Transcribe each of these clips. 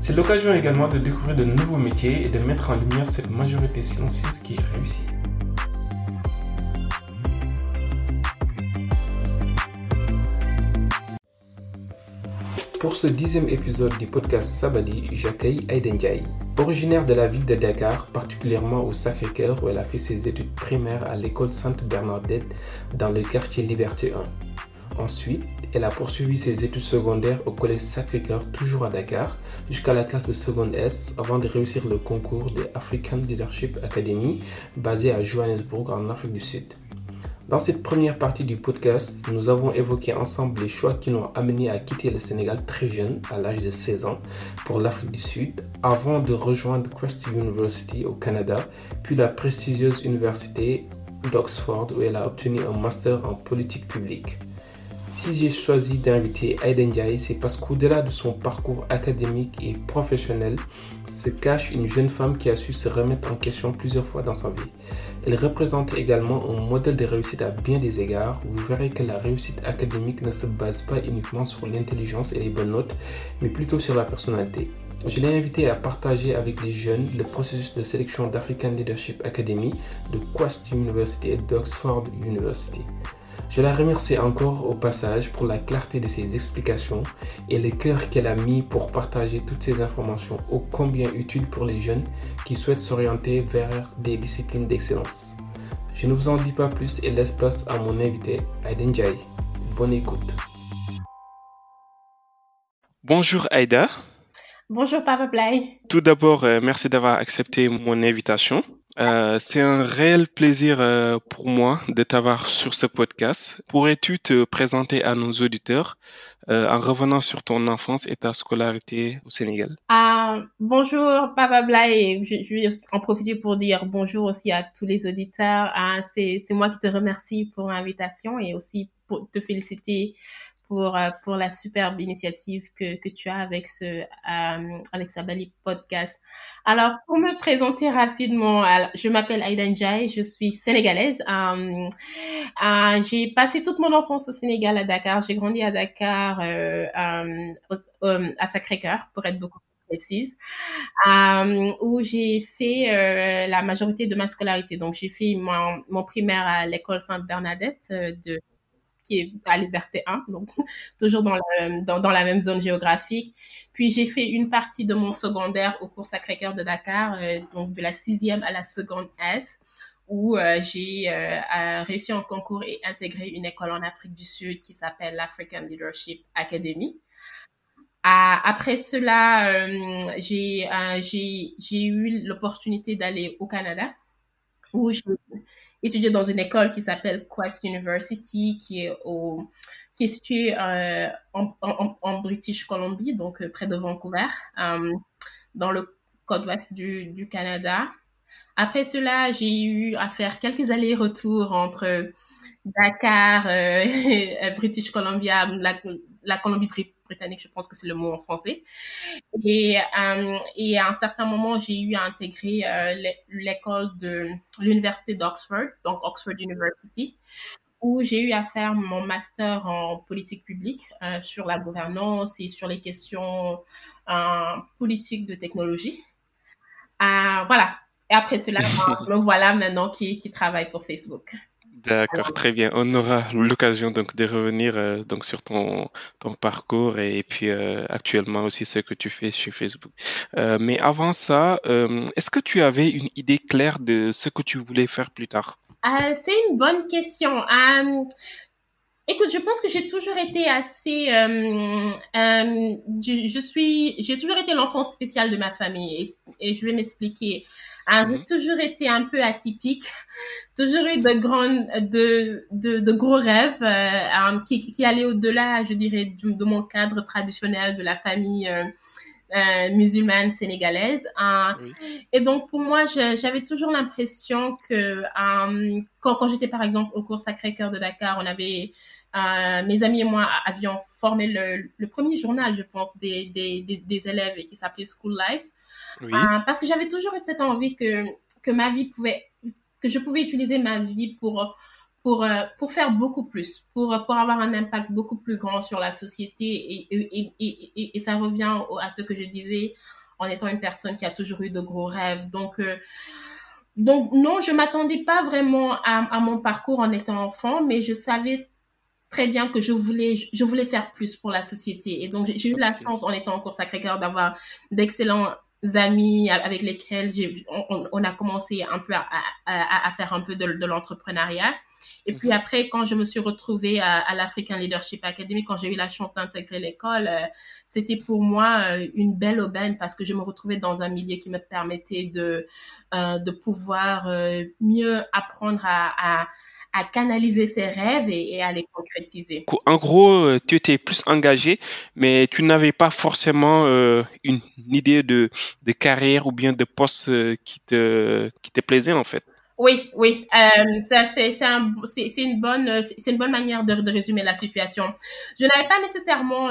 C'est l'occasion également de découvrir de nouveaux métiers et de mettre en lumière cette majorité silencieuse qui est réussie. Pour ce dixième épisode du podcast Sabali, j'accueille Aiden Jai. Originaire de la ville de Dakar, particulièrement au Sacré-Cœur où elle a fait ses études primaires à l'école Sainte-Bernadette dans le quartier Liberté 1. Ensuite, elle a poursuivi ses études secondaires au collège Sacré-Cœur, toujours à Dakar, jusqu'à la classe de seconde S, avant de réussir le concours de African Leadership Academy, basé à Johannesburg, en Afrique du Sud. Dans cette première partie du podcast, nous avons évoqué ensemble les choix qui l'ont amené à quitter le Sénégal très jeune, à l'âge de 16 ans, pour l'Afrique du Sud, avant de rejoindre Christie University au Canada, puis la prestigieuse université d'Oxford où elle a obtenu un master en politique publique. Si j'ai choisi d'inviter Aiden Jai, c'est parce qu'au-delà de son parcours académique et professionnel, se cache une jeune femme qui a su se remettre en question plusieurs fois dans sa vie. Elle représente également un modèle de réussite à bien des égards. Vous verrez que la réussite académique ne se base pas uniquement sur l'intelligence et les bonnes notes, mais plutôt sur la personnalité. Je l'ai invité à partager avec les jeunes le processus de sélection d'African Leadership Academy de Quest University et d'Oxford University. Je la remercie encore au passage pour la clarté de ses explications et le cœur qu'elle a mis pour partager toutes ces informations ô combien utiles pour les jeunes qui souhaitent s'orienter vers des disciplines d'excellence. Je ne vous en dis pas plus et laisse place à mon invité, Aiden Jai. Bonne écoute. Bonjour Aida. Bonjour Papa Play. Tout d'abord, euh, merci d'avoir accepté mon invitation. Euh, c'est un réel plaisir euh, pour moi de t'avoir sur ce podcast. Pourrais-tu te présenter à nos auditeurs euh, en revenant sur ton enfance et ta scolarité au Sénégal? Ah, Bonjour Papa je, je, vais en profiter pour dire bonjour aussi à tous les auditeurs. Ah, c'est moi qui te remercie pour l'invitation et aussi pour te féliciter pour, euh, pour la superbe initiative que, que tu as avec ce euh, avec Sabali Podcast. Alors, pour me présenter rapidement, je m'appelle Aïda Ndiaye, je suis sénégalaise. Euh, euh, j'ai passé toute mon enfance au Sénégal à Dakar. J'ai grandi à Dakar, à Sacré-Cœur, pour être beaucoup plus précise, où j'ai fait la majorité de ma scolarité. Donc, j'ai fait mon, mon primaire à l'école Sainte-Bernadette de qui est à Liberté 1, donc toujours dans la, dans, la même zone géographique. Puis j'ai fait une partie de mon secondaire au cours Sacré-Cœur de Dakar, euh, donc de la sixième à la seconde S, où euh, j'ai euh, réussi un concours et intégré une école en Afrique du Sud qui s'appelle l'African Leadership Academy. après cela, j'ai j'ai eu l'opportunité d'aller au Canada, où j'ai étudié dans une école qui s'appelle Quest University, qui est, au, qui est située euh, en, en, en, British Columbia, donc euh, près de Vancouver, euh, dans le côte ouest du, du, Canada. Après cela, j'ai eu à faire quelques allers-retours entre Dakar, euh, British Columbia, la, la Colombie-Britannique britannique, je pense que c'est le mot en français. Et, euh, et à un certain moment, j'ai eu à intégrer euh, l'école de l'université d'Oxford, donc Oxford University, où j'ai eu à faire mon master en politique publique euh, sur la gouvernance et sur les questions politiques de technologie. Voilà. Et après cela, me voilà maintenant qui, qui travaille pour Facebook. D'accord, très bien. On aura l'occasion donc de revenir euh, donc sur ton, ton parcours et, puis euh, actuellement aussi ce que tu fais chez Facebook. Euh, mais avant ça, est-ce que tu avais une idée claire de ce que tu voulais faire plus tard? c'est une bonne question. écoute, je pense que j'ai toujours été assez, je, suis, j'ai toujours été l'enfant spécial de ma famille et je vais m'expliquer. J'ai mhm. toujours été un peu atypique, toujours eu de grandes, de, de, de gros rêves euh, qui, qui allaient au-delà, je dirais, de, mon cadre traditionnel de la famille euh, euh, musulmane sénégalaise. Et donc pour moi, j'avais toujours l'impression que quand, quand j'étais par exemple au cours Sacré-Cœur de Dakar, on avait mes amis et moi avions formé le, le premier journal, je pense, des, des, des, des élèves qui s'appelait School Life. Oui. Euh, parce que j'avais toujours eu cette envie que, que ma vie pouvait, que je pouvais utiliser ma vie pour, pour, euh, pour faire beaucoup plus, pour, pour avoir un impact beaucoup plus grand sur la société. Et, et, et, et ça revient à ce que je disais en étant une personne qui a toujours eu de gros rêves. Donc, euh, donc non, je m'attendais pas vraiment à, à, mon parcours en étant enfant, mais je savais très bien que je voulais, je voulais faire plus pour la société. Et donc, j'ai eu la chance, en étant en cours Sacré-Cœur, d'avoir d'excellents amis avec lesquels on, on, a commencé un peu à, à, à faire un peu de, de l'entrepreneuriat. Et puis mhm. après, quand je me suis retrouvée à, à l'African Leadership Academy, quand j'ai eu la chance d'intégrer l'école, euh, c'était pour moi euh, une belle aubaine parce que je me retrouvais dans un milieu qui me permettait de, euh, de pouvoir mieux apprendre à, à canaliser ses rêves et, à les concrétiser. En gros, euh, tu étais plus engagé, mais tu n'avais pas forcément euh, une, idée de, de, carrière ou bien de poste euh, qui te, qui te plaisait en fait. Oui, oui, euh, c'est un, une bonne, c'est une bonne manière de, de, résumer la situation. Je n'avais pas nécessairement,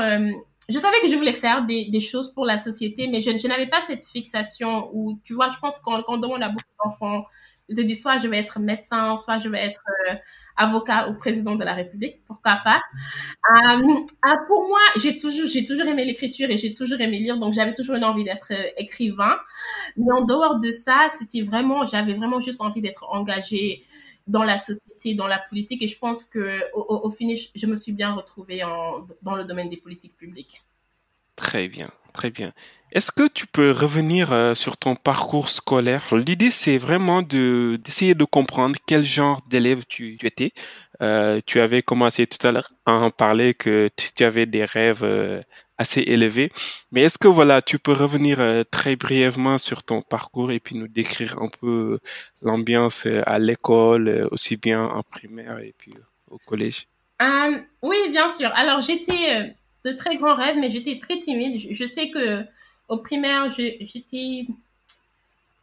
je savais que je voulais faire des, des choses pour la société, mais je, je n'avais pas cette fixation où, tu vois, je pense qu'on qu demande à beaucoup d'enfants je dis soit je vais être médecin, soit je vais être euh, avocat ou président de la République, pourquoi pas. Euh, euh, pour moi, j'ai toujours, j'ai toujours aimé l'écriture et j'ai toujours aimé lire, donc j'avais toujours une envie d'être écrivain. Mais en dehors de ça, c'était vraiment, j'avais vraiment juste envie d'être engagée dans la société, dans la politique, et je pense que au, au finish, je me suis bien retrouvée en, dans le domaine des politiques publiques. Très bien, très bien. Est-ce que tu peux revenir euh, sur ton parcours scolaire? L'idée, c'est vraiment de d'essayer de comprendre quel genre d'élève tu, tu étais. Euh, tu avais commencé tout à l'heure à en parler que tu avais des rêves euh, assez élevés. Mais est-ce que voilà, tu peux revenir très brièvement sur ton parcours et puis nous décrire un peu l'ambiance à l'école, aussi bien en primaire et puis au collège? oui, bien sûr. Alors, j'étais de très grands rêves, mais j'étais très timide. Je, sais que au primaire, j'étais,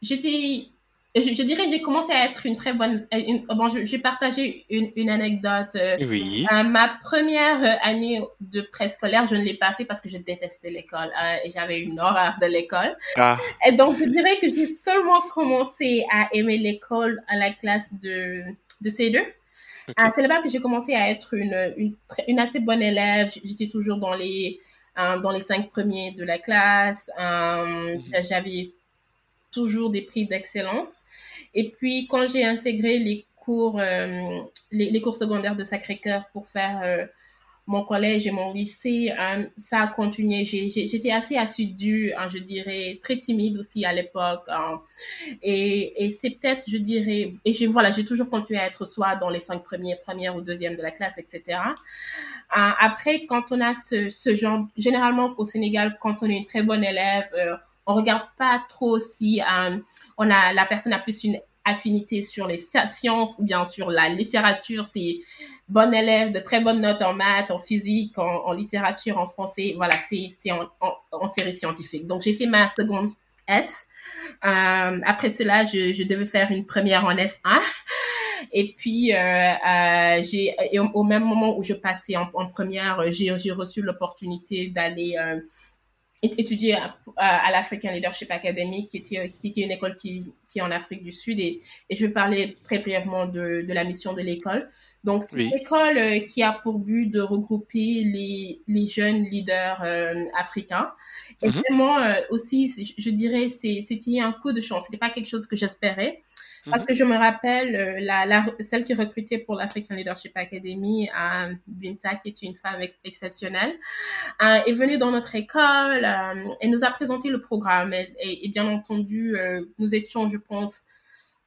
j'étais, je, dirais, j'ai commencé à être une très bonne. bon, je, vais partager une, une anecdote. Oui. Euh, ma première année de préscolaire, je ne l'ai pas fait parce que je détestais l'école et j'avais une horreur de l'école. Ah. Et donc, je dirais que j'ai seulement commencé à aimer l'école à la classe de, de C2. Ah, c'est là-bas que j'ai commencé à être une, une, une assez bonne élève. J'étais toujours dans les, euh, dans les cinq premiers de la classe. Euh, mhm. J'avais toujours des prix d'excellence. Et puis, quand j'ai intégré les cours, euh, les, les, cours secondaires de Sacré-Cœur pour faire mon collège et mon lycée, hein, ça a continué. J'étais assez assidue, hein, je dirais, très timide aussi à l'époque. Hein. Et, c'est peut-être, je dirais, et je, voilà, j'ai toujours continué à être soit dans les cinq premiers, premières ou deuxièmes de la classe, etc. Après, quand on a ce, genre, généralement au Sénégal, quand on est une très bonne élève, euh, on regarde pas trop si euh, on a la personne a plus une affinité sur les sciences ou bien sur la littérature. Bon élève, de très bonnes notes en maths, en physique, en, littérature, en français. Voilà, c'est en, en, série scientifique. Donc, j'ai fait ma seconde S. Euh, après cela, je, devais faire une première en S1. Et puis, euh, euh, j'ai, au, même moment où je passais en, en première, j'ai reçu l'opportunité d'aller étudier à, à, l'African Leadership Academy, qui était, qui était une école qui, qui est en Afrique du Sud. Et, et je vais parler très brièvement de, de la mission de l'école. Donc, c'est une école euh, qui a pour but de regrouper les, les jeunes leaders euh, africains. Et mm-hmm. vraiment, euh, aussi, je, dirais, c'était un coup de chance. C'était pas quelque chose que j'espérais. Parce mhm. que je me rappelle, la, la, celle qui recrutait pour l'African Leadership Academy, euh, Binta, qui est une femme exceptionnelle, est venue dans notre école et nous a présenté le programme. Et, et, bien entendu, nous étions, je pense,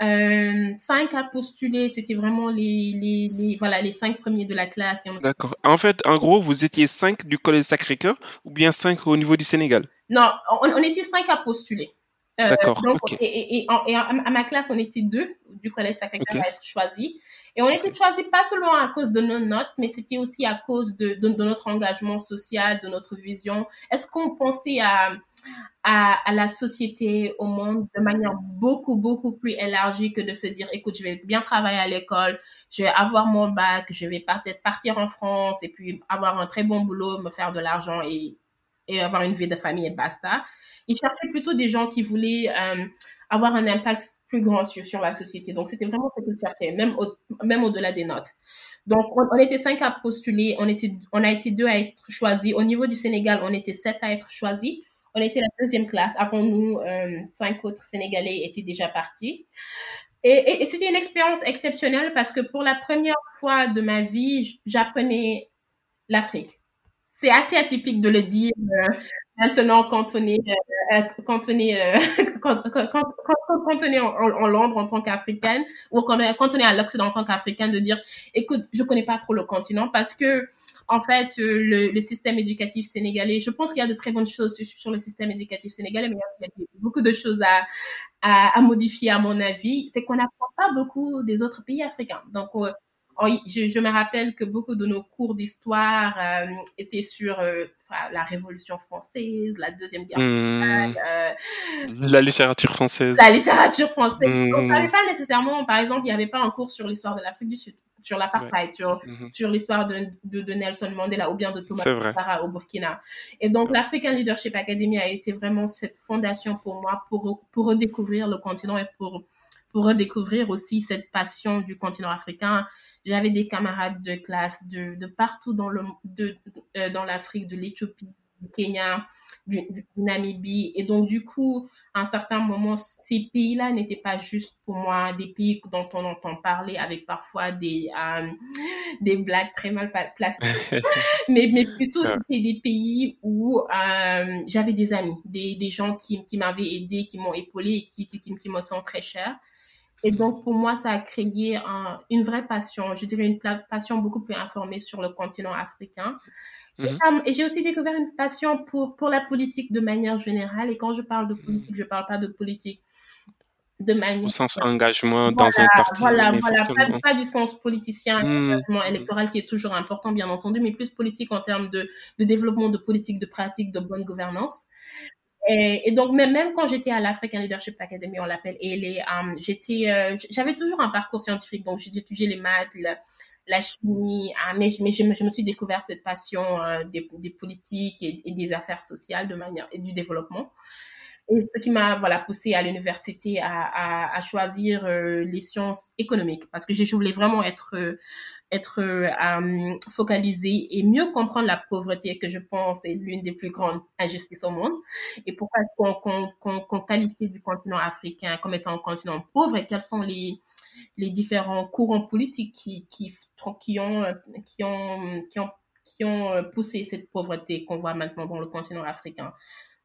euh, cinq à postuler. C'était vraiment les, les, les, voilà, les cinq premiers de la classe. D'accord. En fait, en gros, vous étiez cinq du Collège Sacré-Cœur ou bien cinq au niveau du Sénégal? Non, on, on était cinq à postuler. Euh, D'accord. Et, et, et, et, à ma classe, on était deux du collège Sacré-Cœur à être choisis. Et on était choisis pas seulement à cause de nos notes, mais c'était aussi à cause de, de, de, notre engagement social, de notre vision. Est-ce qu'on pensait à, à, la société, au monde, de manière beaucoup, beaucoup plus élargie que de se dire, écoute, je vais bien travailler à l'école, je vais avoir mon bac, je vais peut-être partir en France et puis avoir un très bon boulot, me faire de l'argent et, et avoir une vie de famille et basta. Ils cherchaient plutôt des gens qui voulaient euh, avoir un impact plus grand sur, sur la société. Donc, c'était vraiment ce qu'ils cherchaient, même, au, même au-delà des notes. Donc, on, on, était cinq à postuler, on, était, on a été deux à être choisis. Au niveau du Sénégal, on était sept à être choisis. On était la deuxième classe. Avant nous, euh, cinq autres Sénégalais étaient déjà partis. Et, et, c'était une expérience exceptionnelle parce que pour la première fois de ma vie, j'apprenais l'Afrique. C'est assez atypique de le dire euh, maintenant quand on est en, Londres en tant qu'africaine ou quand, on est à l'Occident en tant qu'africaine de dire écoute je connais pas trop le continent parce que en fait euh, le, le, système éducatif sénégalais je pense qu'il y a de très bonnes choses sur, sur le système éducatif sénégalais mais il y a beaucoup de choses à à, à modifier à mon avis c'est qu'on n'apprend pas beaucoup des autres pays africains donc je, je, me rappelle que beaucoup de nos cours d'histoire euh, étaient sur euh, la Révolution française, la Deuxième Guerre mmh. mondiale. Euh, la littérature française. La littérature française. Mmh. On n'avait pas nécessairement, par exemple, il n'y avait pas un cours sur l'histoire de l'Afrique du Sud, sur l'apartheid, ouais. sur, mmh. sur l'histoire de, de, de, Nelson Mandela ou bien de Thomas Sankara au Burkina. Et donc, l'African Leadership Academy a été vraiment cette fondation pour moi pour, pour redécouvrir le continent et pour, pour redécouvrir aussi cette passion du continent africain j'avais des camarades de classe de, de partout dans le de, euh, dans l'Afrique, de l'Éthiopie, du Kenya, du, du, Namibie. Et donc, du coup, à un certain moment, ces pays-là n'étaient pas juste pour moi des pays dont on entend parler avec parfois des, euh, des blagues très mal placées. mais, mais plutôt, c'était des pays où euh, j'avais des amis, des, des gens qui, qui m'avaient aidé, qui m'ont épaulé et qui, qui, qui me sont très chers. Et donc, pour moi, ça a créé un, une vraie passion, je dirais une passion beaucoup plus informée sur le continent africain. -hmm. Et, et j'ai aussi découvert une passion pour, pour la politique de manière générale. Et quand je parle de politique, je ne parle pas de politique de manière... Au sens engagement voilà, dans un parti. Voilà, voilà pas, pas, du sens politicien, mmh. électoral qui est toujours important, bien entendu, mais plus politique en termes de, de développement de politique, de pratique, de bonne gouvernance. Et, et, donc même, même quand j'étais à l'African Leadership Academy, on l'appelle ELE, um, j'étais, euh, j'avais toujours un parcours scientifique, donc j'ai étudié les maths, la, la chimie, uh, mais, mais je, je, me suis découverte cette passion euh, des, des, politiques et, des affaires sociales de manière et du développement. Et ce qui m'a voilà poussé à l'université à, à, choisir euh, les sciences économiques parce que je voulais vraiment être être euh, focalisée et mieux comprendre la pauvreté que je pense est l'une des plus grandes injustices au monde et pourquoi qu'on qu'on qu'on qu'on qualifie du continent africain comme étant un continent pauvre et quels sont les les différents courants politiques qui qui qui ont qui ont qui ont qui ont poussé cette pauvreté qu'on voit maintenant dans le continent africain.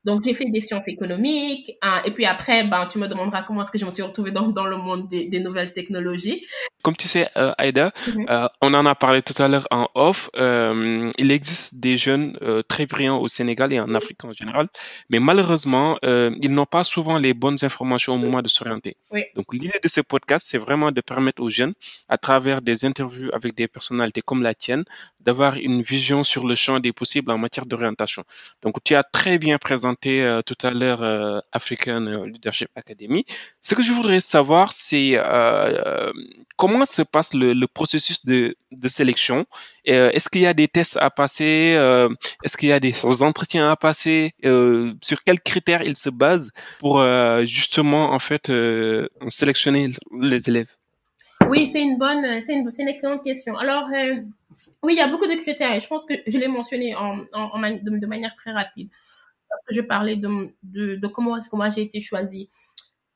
Donc, j'ai fait des sciences économiques. Hein, et puis après, ben, tu me demanderas comment est-ce que je me suis retrouvée dans, dans le monde des nouvelles technologies. Comme tu sais, euh, Aïda, mm -hmm. euh, on en a parlé tout à l'heure en off. Euh, il existe des jeunes euh, très brillants au Sénégal et en Afrique en général, mais malheureusement, ils n'ont pas souvent les bonnes informations au moment de s'orienter. Oui. Donc, l'idée de ce podcast, c'est vraiment de permettre aux jeunes, à travers des interviews avec des personnalités comme la tienne, d'avoir une vision sur le champ des possibles en matière d'orientation. Donc, tu as très bien présenté euh, tout à l'heure African Leadership Academy. Ce que je voudrais savoir, c'est comment comment se passe le, processus de, sélection? Euh, Est-ce qu'il y a des tests à passer? Euh, Est-ce qu'il y a des entretiens à passer? Euh, Sur quels critères ils se basent pour justement en fait sélectionner les élèves? Oui, c'est une bonne, c'est une, excellente question. Alors oui, il y a beaucoup de critères je pense que je l'ai mentionné en, en, en de, manière très rapide. Je parlais de, comment j'ai été choisie.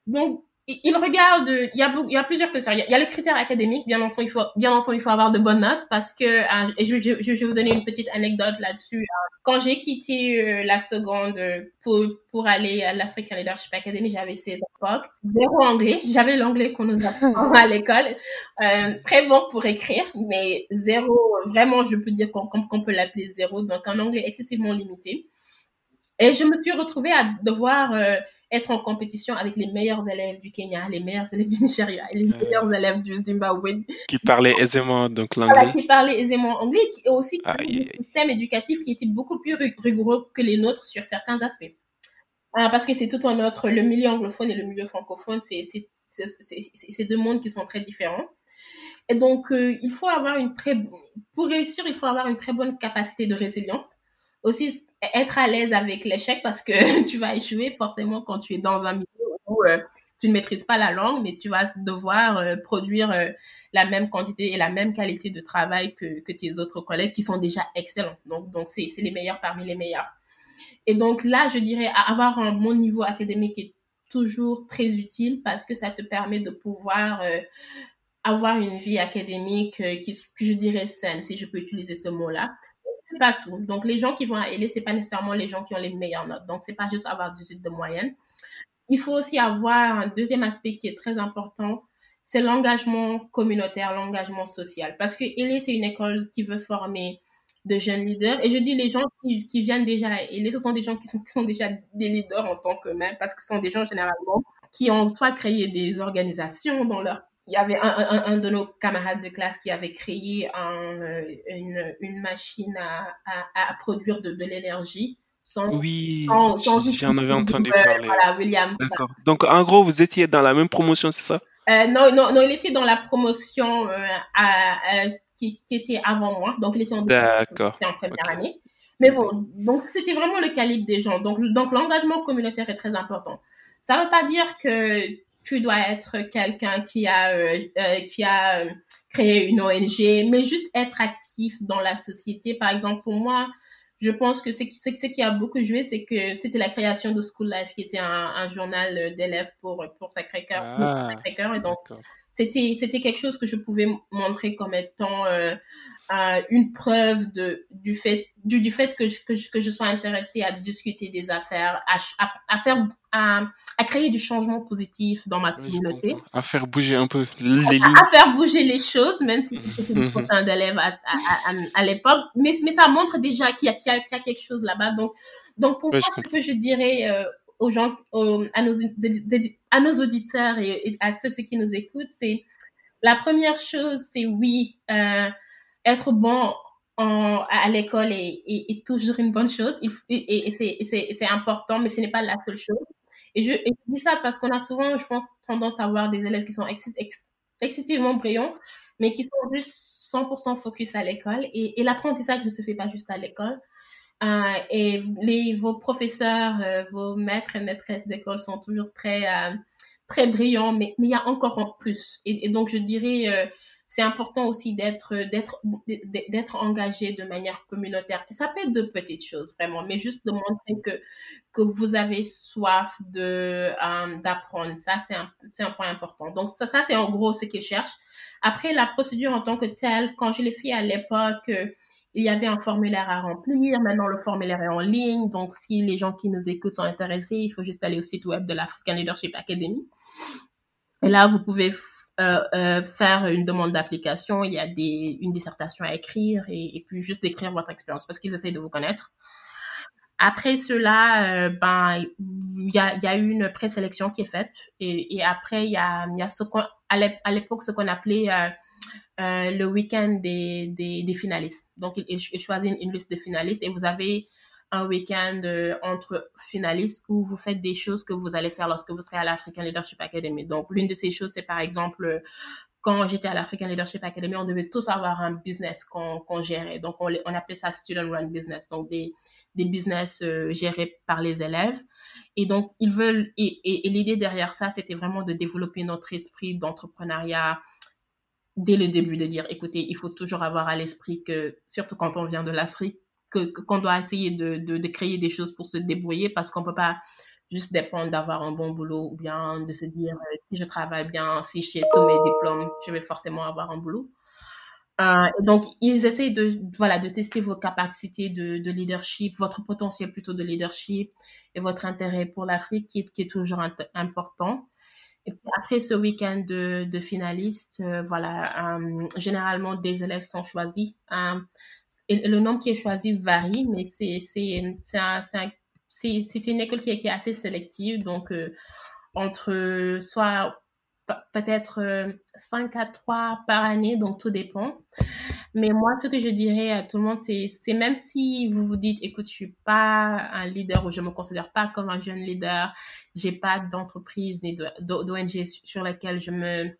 Donc il regarde, il y a, il y a plusieurs critères. Il y a, le critère académique, bien entendu, il faut, bien entendu, il faut avoir de bonnes notes parce que, euh, je, je, je, vais vous donner une petite anecdote là-dessus. Quand j'ai quitté euh, la seconde pour, pour aller à l'African Leadership Academy, j'avais 16 époques, zéro anglais. J'avais l'anglais qu'on nous apprend à l'école, euh, très bon pour écrire, mais zéro, vraiment, je peux dire qu'on qu'on peut l'appeler zéro, donc un anglais excessivement limité. Et je me suis retrouvée à devoir euh, être en compétition avec les meilleurs élèves du Kenya, les meilleurs élèves du Nigeria et les meilleurs élèves du Zimbabwe. Qui parlaient aisément donc l'anglais. qui parlaient aisément anglais et aussi un système éducatif qui était beaucoup plus rigoureux que les nôtres sur certains aspects. Ah, parce que c'est tout un autre, le milieu anglophone et le milieu francophone, c'est deux mondes qui sont très différents. Et donc, euh, il faut avoir une très, pour réussir, il faut avoir une très bonne capacité de résilience aussi être à l'aise avec l'échec parce que tu vas échouer forcément quand tu es dans un milieu où euh, tu ne maîtrises pas la langue, mais tu vas devoir euh, produire euh, la même quantité et la même qualité de travail que, que tes autres collègues qui sont déjà excellents. Donc, donc c'est, les meilleurs parmi les meilleurs. Et donc là, je dirais avoir un bon niveau académique est toujours très utile parce que ça te permet de pouvoir avoir une vie académique qui, je dirais saine, si je peux utiliser ce mot-là pas tout. Donc, les gens qui vont à ce c'est pas nécessairement les gens qui ont les meilleures notes. Donc, c'est pas juste avoir 18 de moyenne. Il faut aussi avoir un deuxième aspect qui est très important, c'est l'engagement communautaire, l'engagement social. Parce que ELE, c'est une école qui veut former de jeunes leaders. Et je dis les gens qui, viennent déjà à ELE, ce sont des gens qui sont, qui sont déjà des leaders en tant que mêmes, parce que ce sont des gens généralement qui ont soit créé des organisations dans leur il y avait un, un, de nos camarades de classe qui avait créé un, euh, une, une, machine à, à, à produire de, de l'énergie. Sans, oui, j'en avais entendu parler. Voilà, William. D'accord. Donc, en gros, vous étiez dans la même promotion, c'est ça? Euh, non, non, non, il était dans la promotion euh, à, qui, qui, était avant moi. Donc, il était en, D'accord. en première année. Mais bon, donc c'était vraiment le calibre des gens. Donc, donc l'engagement communautaire est très important. Ça ne veut pas dire que tu dois être quelqu'un qui a euh, euh, qui a euh, créé une ONG, mais juste être actif dans la société. Par exemple, pour moi, je pense que ce qui, ce qui a beaucoup joué, c'est que c'était la création de School Life, qui était un, journal d'élèves pour pour Sacré-Cœur. Ah, et donc, c'était c'était quelque chose que je pouvais montrer comme étant une preuve de, du fait, du, du fait que je, que, je, que je sois intéressée à discuter des affaires, à, à, faire, à, à, créer du changement positif dans ma communauté. À faire bouger un peu les lignes. À, faire bouger les choses, même si c'était une un d'élèves à, à, à, l'époque. Mais, mais ça montre déjà qu'il y, y, a, y a quelque chose là-bas. Donc, donc pour moi, ce que je dirais euh, aux gens, à, nos, à nos auditeurs et, à ceux qui nous écoutent, c'est la première chose, c'est oui, euh, être bon en, à l'école est, est, toujours une bonne chose et, et c'est important, mais ce n'est pas la seule chose. Et je, dis ça parce qu'on a souvent, je pense, tendance à avoir des élèves qui sont excessivement brillants, mais qui sont juste 100% focus à l'école. Et, l'apprentissage ne se fait pas juste à l'école. Euh, et les, vos professeurs, euh, vos maîtres et maîtresses d'école sont toujours très, euh, très brillants, mais, il y a encore en plus. Et, donc, je dirais, c'est important aussi d'être d'être d'être engagé de manière communautaire. Ça peut être de petites choses vraiment, mais juste de montrer que que vous avez soif de euh, d'apprendre. Ça c'est un c'est un point important. Donc ça ça c'est en gros ce qu'ils cherchent. Après la procédure en tant que telle, quand je l'ai fait à l'époque il y avait un formulaire à remplir. Maintenant, le formulaire est en ligne. Donc, si les gens qui nous écoutent sont intéressés, il faut juste aller au site web de l'African Leadership Academy. Et là, vous pouvez euh, euh, faire une demande d'application, il y a une dissertation à écrire et, puis juste décrire votre expérience parce qu'ils essayent de vous connaître. Après cela, euh, ben il y a, y a une présélection qui est faite et, après il y a, à l'époque ce qu'on appelait le week-end des, finalistes. Donc ils, ils choisissent une, une, liste de finalistes et vous avez un week-end euh, entre finalistes où vous faites des choses que vous allez faire lorsque vous serez à l'African Leadership Academy. Donc, l'une de ces choses, c'est par exemple, euh, quand j'étais à l'African Leadership Academy, on devait tous avoir un business qu'on qu gérait. Donc, on, on, appelait ça Student Run Business, donc des, des business euh, gérés par les élèves. Et donc, ils veulent, et, et l'idée derrière ça, c'était vraiment de développer notre esprit d'entrepreneuriat dès le début, de dire, écoutez, il faut toujours avoir à l'esprit que, surtout quand on vient de l'Afrique, qu'on doit essayer de, de, créer des choses pour se débrouiller parce qu'on peut pas juste dépendre d'avoir un bon boulot ou bien de se dire euh, si je travaille bien, si j'ai tous mes diplômes, je vais forcément avoir un boulot. Euh, donc, ils essayent de, voilà, de tester vos capacités de, de, leadership, votre potentiel plutôt de leadership et votre intérêt pour l'Afrique qui, est toujours important. Et puis après ce week-end de, de finalistes, euh, voilà, généralement des élèves sont choisis. Euh, le nombre qui est choisi varie, mais c'est c'est c'est une école qui est, assez sélective, donc euh, entre soit peut-être 5 à 3 par année, donc tout dépend. Mais moi, ce que je dirais à tout le monde, c'est même si vous vous dites, écoute, je suis pas un leader ou je me considère pas comme un jeune leader, j'ai pas d'entreprise ni d'ONG sur laquelle je me,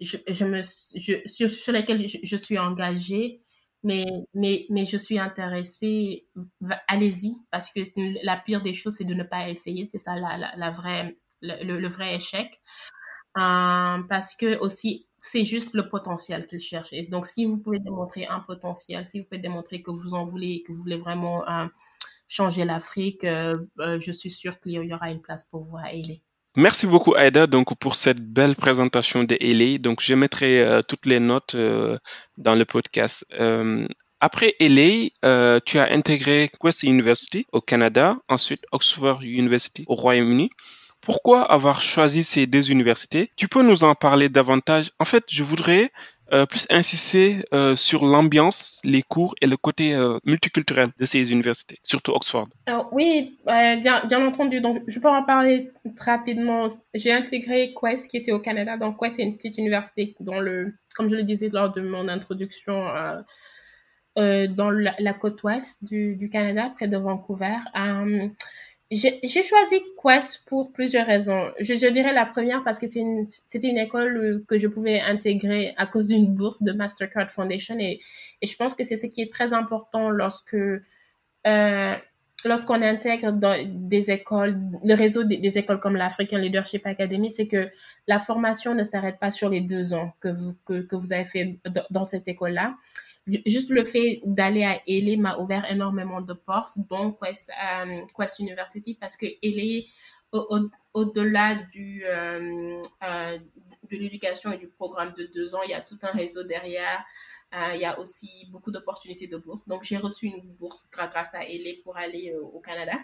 je, je me, je, sur, laquelle je, suis engagée, mais, mais, mais je suis intéressée, allez-y, parce que la pire des choses, c'est de ne pas essayer, c'est ça la, vraie, le, vrai échec. Euh, parce que aussi, c'est juste le potentiel qu'ils cherchent. Donc, si vous pouvez démontrer un potentiel, si vous pouvez démontrer que vous en voulez, que vous voulez vraiment euh, changer l'Afrique, euh, je suis sûre qu'il y aura une place pour vous à Ailey. Merci beaucoup Aida donc pour cette belle présentation de Ailey. Donc je mettrai euh, toutes les notes euh, dans le podcast. Euh, après Ailey, tu as intégré Quest University au Canada, ensuite Oxford University au Royaume-Uni. Pourquoi avoir choisi ces deux universités? Tu peux nous en parler davantage En fait, je voudrais euh, plus insister euh, sur l'ambiance, les cours et le côté euh, multiculturel de ces universités, surtout Oxford. Oui, bien, entendu. Donc, je peux en parler rapidement. J'ai intégré Quest qui était au Canada. Donc, Quest, c'est une petite université dont le, comme je le disais lors de mon introduction, dans la, côte ouest du, Canada, près de Vancouver. J'ai choisi Quest pour plusieurs raisons. Je, dirais la première parce que c'était une, école que je pouvais intégrer à cause d'une bourse de Mastercard Foundation et, je pense que c'est ce qui est très important lorsque euh, lorsqu'on intègre dans des écoles, le réseau des, écoles comme l'African Leadership Academy, c'est que la formation ne s'arrête pas sur les deux ans que vous, que vous avez fait dans cette école-là juste le fait d'aller à LA m'a ouvert énormément de portes, dont Quest, euh, Quest University, parce que LA, au-delà du, euh, euh, de l'éducation et du programme de deux ans, il y a tout un réseau derrière. il y a aussi beaucoup d'opportunités de bourse. Donc, j'ai reçu une bourse grâce à LA pour aller au Canada.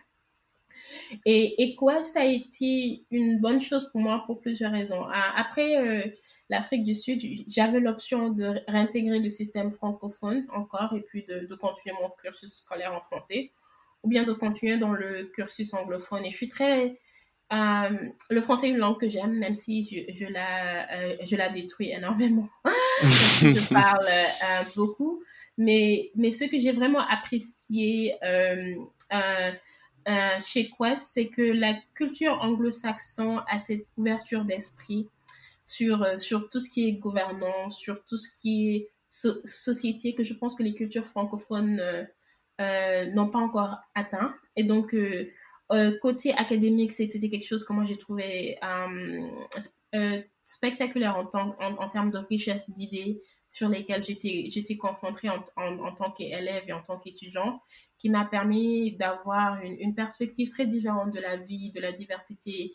Et, et Quest a été une bonne chose pour moi pour plusieurs raisons. Après, l'Afrique du Sud, j'avais l'option de réintégrer le système francophone encore et puis de, continuer mon cursus scolaire en français ou bien de continuer dans le cursus anglophone. Et je suis très... Euh, le français est une langue que j'aime, même si je, je la, euh, je la détruis énormément. je parle euh, beaucoup. Mais, mais ce que j'ai vraiment apprécié chez Quest, c'est que la culture anglo-saxonne a cette ouverture d'esprit sur, euh, sur tout ce qui est gouvernance, sur tout ce qui est société que je pense que les cultures francophones euh, euh, n'ont pas encore atteint. Et donc, côté académique, c'était quelque chose que moi j'ai trouvé spectaculaire en, tant, en, termes de richesse d'idées sur lesquelles j'étais confrontée en, en, tant qu'élève et en tant qu'étudiant, qui m'a permis d'avoir une, une, perspective très différente de la vie, de la diversité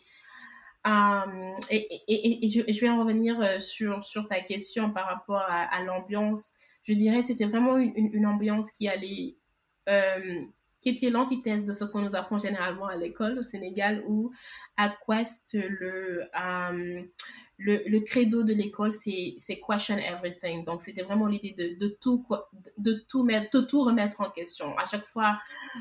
euh, et, je, vais en revenir euh, sur, ta question par rapport à, l'ambiance. Je dirais que c'était vraiment une, ambiance qui allait, euh, qui était l'antithèse de ce qu'on nous apprend généralement à l'école au Sénégal, où à Quest, le, le, le, credo de l'école, c'est question everything. Donc, c'était vraiment l'idée de, de, tout, de, tout mettre, de tout remettre en question. À chaque fois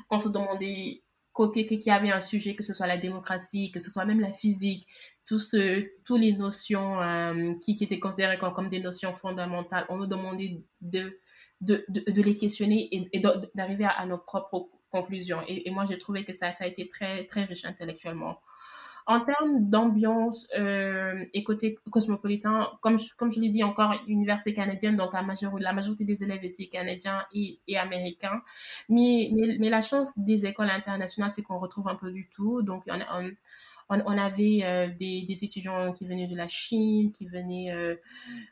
qu'on se demandait côté qu'il y avait un sujet, que ce soit la démocratie, que ce soit même la physique, toutes les notions euh, qui, étaient considérées comme, des notions fondamentales, on nous demandait de, de, de, les questionner et, d'arriver à, nos propres conclusions. Et, et moi, j'ai trouvé que ça, ça a été très, très riche intellectuellement. En termes d'ambiance euh, et côté cosmopolitain, comme je, comme je l'ai dit encore, université canadienne, donc la majorité, des élèves étaient canadiens et, et américains. Mais, mais, mais, la chance des écoles internationales, c'est qu'on retrouve un peu du tout. Donc, on, on, on avait euh, des, des, étudiants qui venaient de la Chine, qui venaient euh,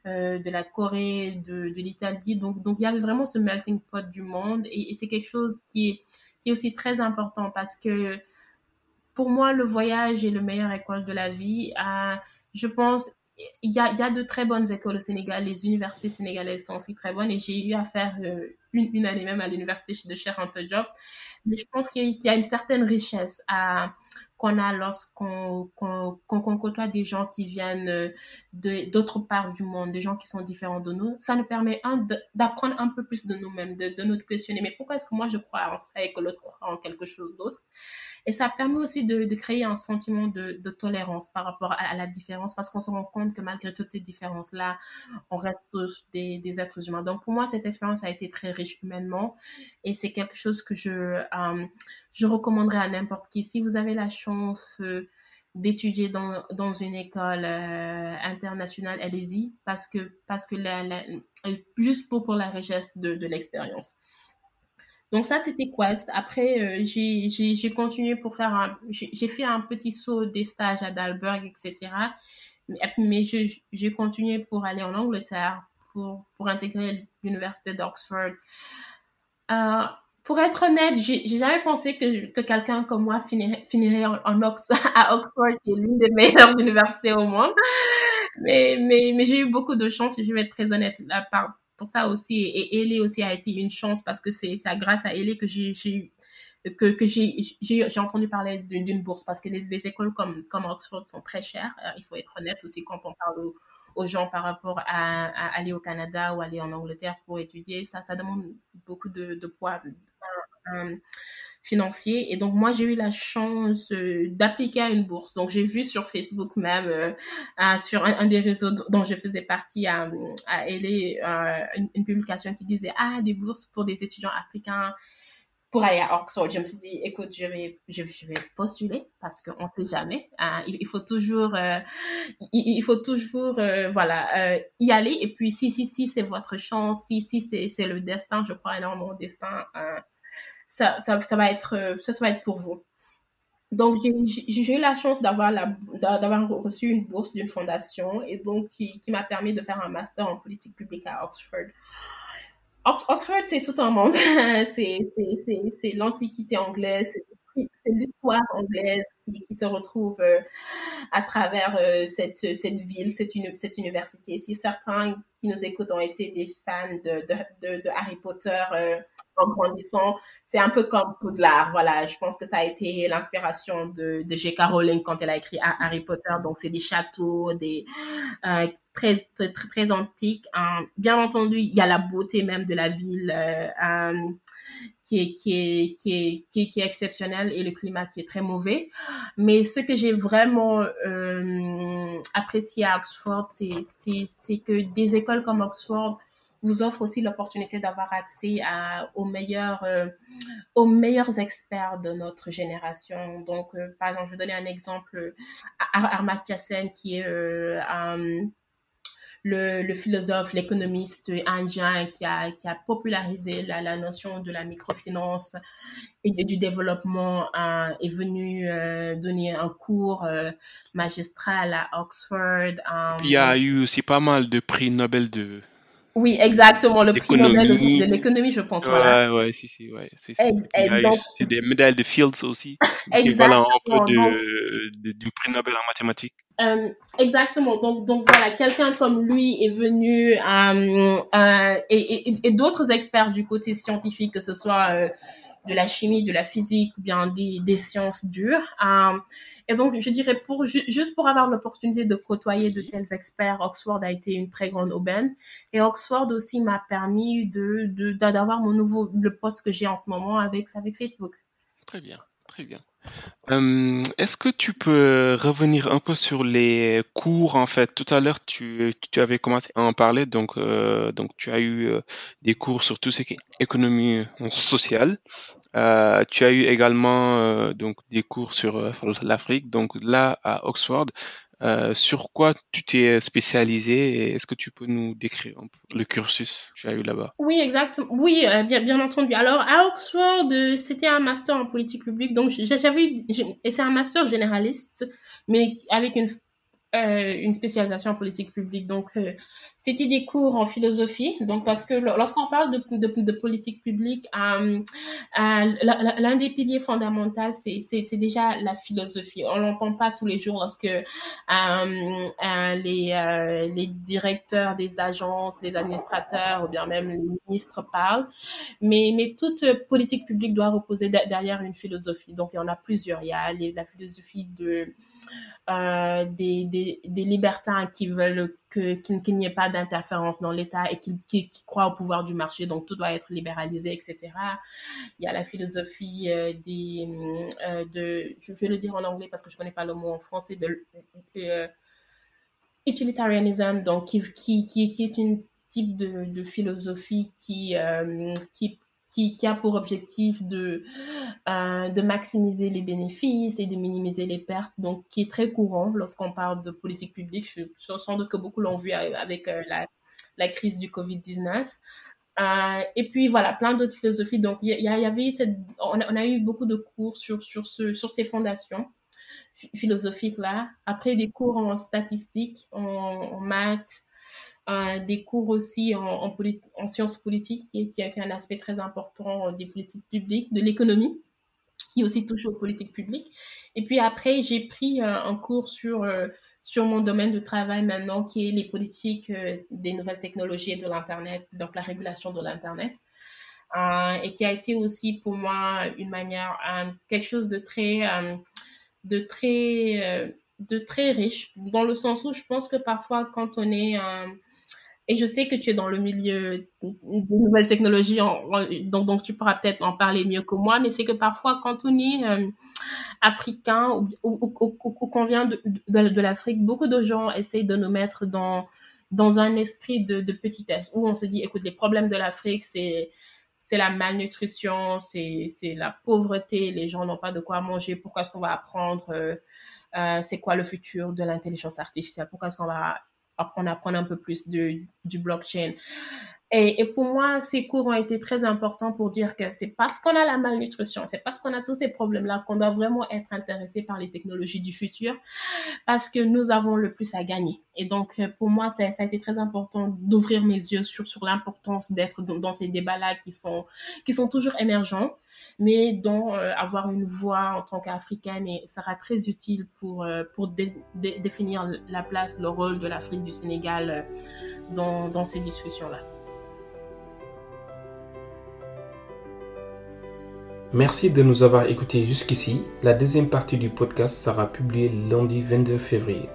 euh, de la Corée, de, de l'Italie. Donc, donc, il y avait vraiment ce melting pot du monde. Et, et c'est quelque chose qui est, qui est aussi très important parce que pour moi, le voyage est le meilleur école de la vie. Euh, je pense il y, a, de très bonnes écoles au Sénégal. Les universités sénégalaises sont aussi très bonnes et j'ai eu à faire euh, une, année même à l'université de Cher Job. Mais je pense qu'il y a une certaine richesse à, qu'on a lorsqu'on qu'on côtoie des gens qui viennent euh, d'autres parts du monde, des gens qui sont différents de nous. Ça nous permet, d'apprendre un peu plus de nous-mêmes, de, nous questionner. Mais pourquoi est-ce que moi je crois en ça et que l'autre croit en quelque chose d'autre? Et ça permet aussi de, créer un sentiment de, tolérance par rapport à, la différence, parce qu'on se rend compte que malgré toutes ces différences-là, on reste des, des, êtres humains. Donc pour moi, cette expérience a été très riche humainement, et c'est quelque chose que je, euh, je recommanderais à n'importe qui. Si vous avez la chance euh, d'étudier dans, dans une école euh, internationale, allez-y, parce que, parce que la, la, juste pour, pour la richesse de, de l'expérience. Donc ça, c'était Quest. Après, euh, j'ai continué pour faire un... J'ai fait un petit saut des stages à Dalberg, etc. Mais, j'ai continué pour aller en Angleterre, pour, pour intégrer l'université d'Oxford. Euh, pour être honnête, j'ai jamais pensé que, que quelqu'un comme moi finirait, finirait en, à Oxford, qui est l'une des meilleures universités au monde. Mais, mais, mais j'ai eu beaucoup de chance, je vais être très honnête, là, pour ça aussi. Et Ellie aussi a été une chance parce que c'est grâce à Ellie que j'ai que, que j'ai entendu parler d'une bourse parce que les, écoles comme, comme Oxford sont très chères. Euh, il faut être honnête aussi quand on parle aux, gens par rapport à, aller au Canada ou aller en Angleterre pour étudier. Ça, ça demande beaucoup de, poids. Euh, financier. Et donc, moi, j'ai eu la chance euh, d'appliquer à une bourse. Donc, j'ai vu sur Facebook même, euh, sur un, des réseaux dont je faisais partie à, à une, publication qui disait, ah, des bourses pour des étudiants africains pour aller à Oxford. Je me suis dit, écoute, je vais, je, vais postuler parce qu'on ne sait jamais. Hein. il, faut toujours, euh, il, faut toujours, voilà, y aller. Et puis, si, si, si, c'est votre chance, si, si, c'est le destin, je crois énormément au destin ça, ça, ça, va être, euh, ça, va être pour vous. Donc, j'ai eu la chance d'avoir reçu une bourse d'une fondation et donc qui m'a permis de faire un master en politique publique à Oxford. Oxford, c'est tout un monde. c'est l'antiquité anglaise, l'histoire anglaise qui, se retrouve euh, à travers euh, cette, cette ville, cette, une, cette université. Si certains qui nous écoutent ont été des fans de, de, de, Harry Potter euh, en grandissant, c'est un peu comme Poudlard. Voilà, je pense que ça a été l'inspiration de, de J.K. Rowling quand elle a écrit Harry Potter. Donc, c'est des châteaux, des très, très, très, antiques. Hein. Bien entendu, il y a la beauté même de la ville. Qui est, qui est, qui est, qui est, exceptionnel et le climat qui est très mauvais. Mais ce que j'ai vraiment euh, apprécié à Oxford, c'est que des écoles comme Oxford vous offrent aussi l'opportunité d'avoir accès à, aux meilleurs euh, aux meilleurs experts de notre génération. Donc, euh, par exemple, je vais donner un exemple. Ar Amartya Sen, qui est un le, le philosophe, l'économiste indien qui a, qui a popularisé la, la, notion de la microfinance et du développement euh, est venu euh, donner un cours euh, magistral à Oxford. Il y a eu aussi pas mal de prix Nobel de, oui, exactement, le prix Nobel de, l'économie, je pense. Ouais, voilà. ouais, si, si, ouais. C'est, c'est. Il y a donc... eu des médailles de Fields aussi. exactement. Voilà, un peu de, du prix Nobel en mathématiques. Euh, exactement. Donc, donc voilà, quelqu'un comme lui est venu euh, euh, et, et, et d'autres experts du côté scientifique, que ce soit de la chimie, de la physique ou bien des, des sciences dures. Euh, et donc, je dirais, pour, juste pour avoir l'opportunité de côtoyer de tels experts, Oxford a été une très grande aubaine. Et Oxford aussi m'a permis de, d'avoir mon nouveau, le poste que j'ai en ce moment avec, avec Facebook. Très bien, très bien. Euh, est-ce que tu peux revenir un peu sur les cours en fait? Tout à l'heure, tu, tu avais commencé à en parler, donc, euh, donc tu as eu euh, des cours sur tout ce qui est économie sociale. Tu as eu également donc des cours sur, euh, l'Afrique. Donc là, à Oxford, sur quoi tu t'es spécialisé Est-ce que tu peux nous décrire le cursus que tu as eu là-bas? Oui, exactement. Oui, bien, bien entendu. Alors, à Oxford, c'était un master en politique publique. Donc, j'avais et c'est un master généraliste, mais avec une euh, une spécialisation en politique publique. Donc, euh, c'était des cours en philosophie. Donc, parce que lorsqu'on parle de, politique publique, euh, l'un des piliers fondamentaux, c'est déjà la philosophie. On l'entend pas tous les jours lorsque les, directeurs des agences, les administrateurs ou bien même les ministres parlent. Mais, toute politique publique doit reposer derrière une philosophie. Donc, il y en a plusieurs. Il y a la philosophie de euh, des, des, libertins qui veulent qu'il n'y ait pas d'interférence dans l'État et qui, qui, croient au pouvoir du marché, donc tout doit être libéralisé, etc. Il y a la philosophie euh, des, euh, de, je vais le dire en anglais parce que je connais pas le mot en français, de euh, utilitarianism, donc qui, qui, qui, est une type de, de philosophie qui, qui qui, a pour objectif de, euh, de maximiser les bénéfices et de minimiser les pertes, donc qui est très courant lorsqu'on parle de politique publique. Je, je sens que beaucoup l'ont vu avec euh, la, la, crise du Covid-19. Euh, et puis voilà, plein d'autres philosophies. Donc il y, y, avait cette, on a, eu beaucoup de cours sur, sur, ce, sur ces fondations philosophiques là. Après des cours en statistiques, en, maths, des cours aussi en, en, en sciences politiques qui, qui, a fait un aspect très important des politiques publiques, de l'économie, qui aussi touche aux politiques publiques. Et puis après, j'ai pris euh, un cours sur, euh, sur mon domaine de travail maintenant, qui est les politiques euh, des nouvelles technologies et de l'Internet, donc la régulation de l'Internet. et qui a été aussi pour moi une manière, quelque chose de très, de très, de très riche, dans le sens où je pense que parfois quand on est et je sais que tu es dans le milieu des nouvelles technologies, donc, donc tu pourras peut-être en parler mieux que moi, mais c'est que parfois, quand on est euh, africain ou, ou, ou, qu'on vient de, de, l'Afrique, beaucoup de gens essayent de nous mettre dans, dans un esprit de, de petitesse, où on se dit, écoute, les problèmes de l'Afrique, c'est c'est la malnutrition, c'est la pauvreté, les gens n'ont pas de quoi manger, pourquoi est-ce qu'on va apprendre, euh, euh, c'est quoi le futur de l'intelligence artificielle, pourquoi est-ce qu'on va apprendre, apprendre un peu plus de, du blockchain. Et, pour moi, ces cours ont été très importants pour dire que c'est parce qu'on a la malnutrition, c'est parce qu'on a tous ces problèmes-là qu'on doit vraiment être intéressé par les technologies du futur, parce que nous avons le plus à gagner. Et donc, euh, pour moi, ça, a été très important d'ouvrir mes yeux sur, sur l'importance d'être dans, ces débats-là qui sont, qui sont toujours émergents, mais dont euh, avoir une voix en tant qu'Africaine sera très utile pour, euh, pour dé, dé, définir la place, le rôle de l'Afrique du Sénégal dans, dans ces discussions-là. Merci de nous avoir écoutés jusqu'ici. La deuxième partie du podcast sera publiée lundi 22 février.